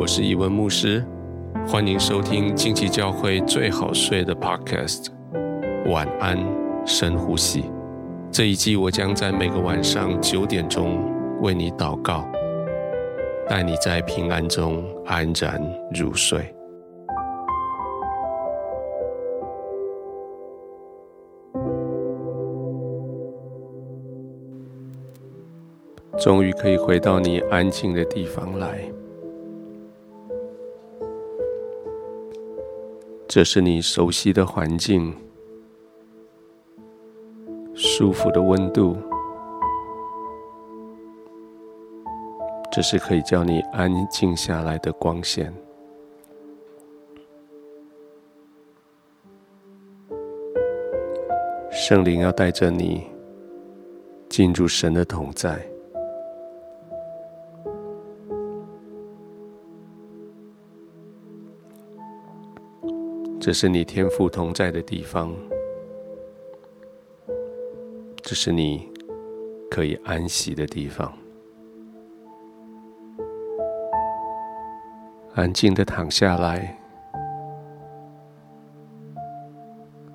我是伊文牧师，欢迎收听近期教会最好睡的 Podcast。晚安，深呼吸。这一季我将在每个晚上九点钟为你祷告，带你在平安中安然入睡。终于可以回到你安静的地方来。这是你熟悉的环境，舒服的温度。这是可以叫你安静下来的光线。圣灵要带着你进入神的同在。这是你天赋同在的地方，这是你可以安息的地方。安静的躺下来，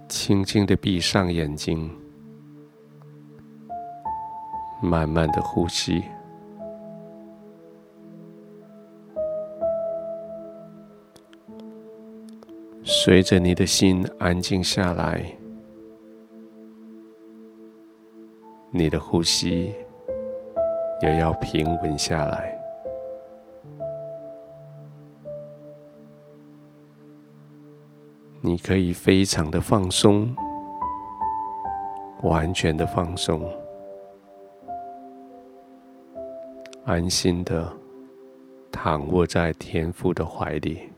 轻轻的闭上眼睛，慢慢的呼吸。随着你的心安静下来，你的呼吸也要平稳下来。你可以非常的放松，完全的放松，安心的躺卧在天父的怀里。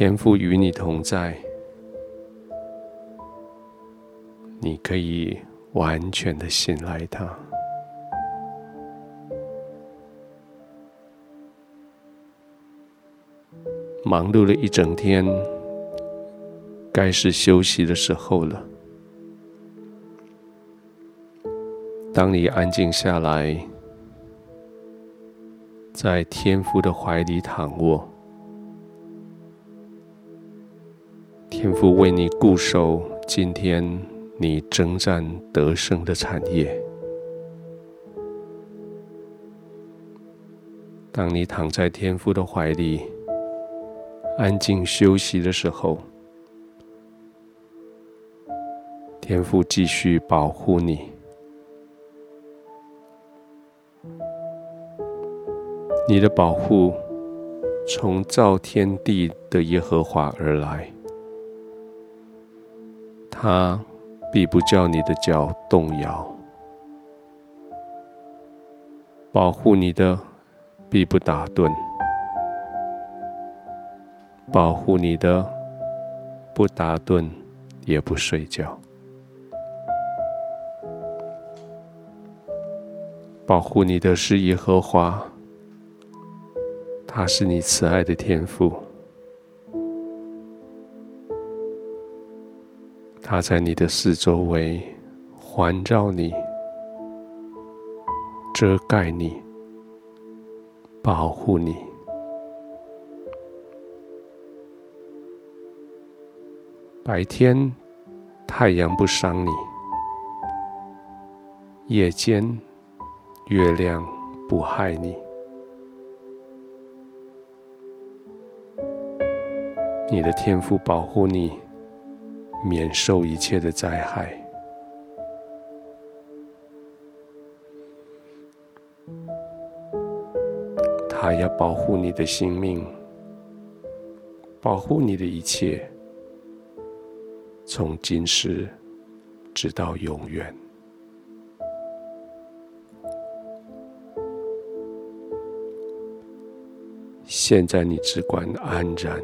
天父与你同在，你可以完全的信赖他。忙碌了一整天，该是休息的时候了。当你安静下来，在天父的怀里躺卧。天父为你固守今天你征战得胜的产业。当你躺在天父的怀里，安静休息的时候，天父继续保护你。你的保护从造天地的耶和华而来。他必不叫你的脚动摇，保护你的必不打盹，保护你的不打盹也不睡觉，保护你的是耶和华，他是你慈爱的天父。他在你的四周围环绕你，遮盖你，保护你。白天太阳不伤你，夜间月亮不害你。你的天赋保护你。免受一切的灾害，他要保护你的性命，保护你的一切，从今时直到永远。现在你只管安然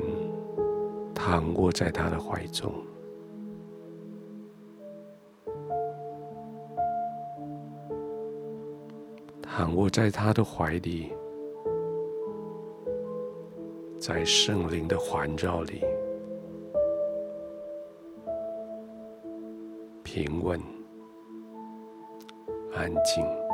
躺卧在他的怀中。躺卧在他的怀里，在圣灵的环绕里，平稳、安静。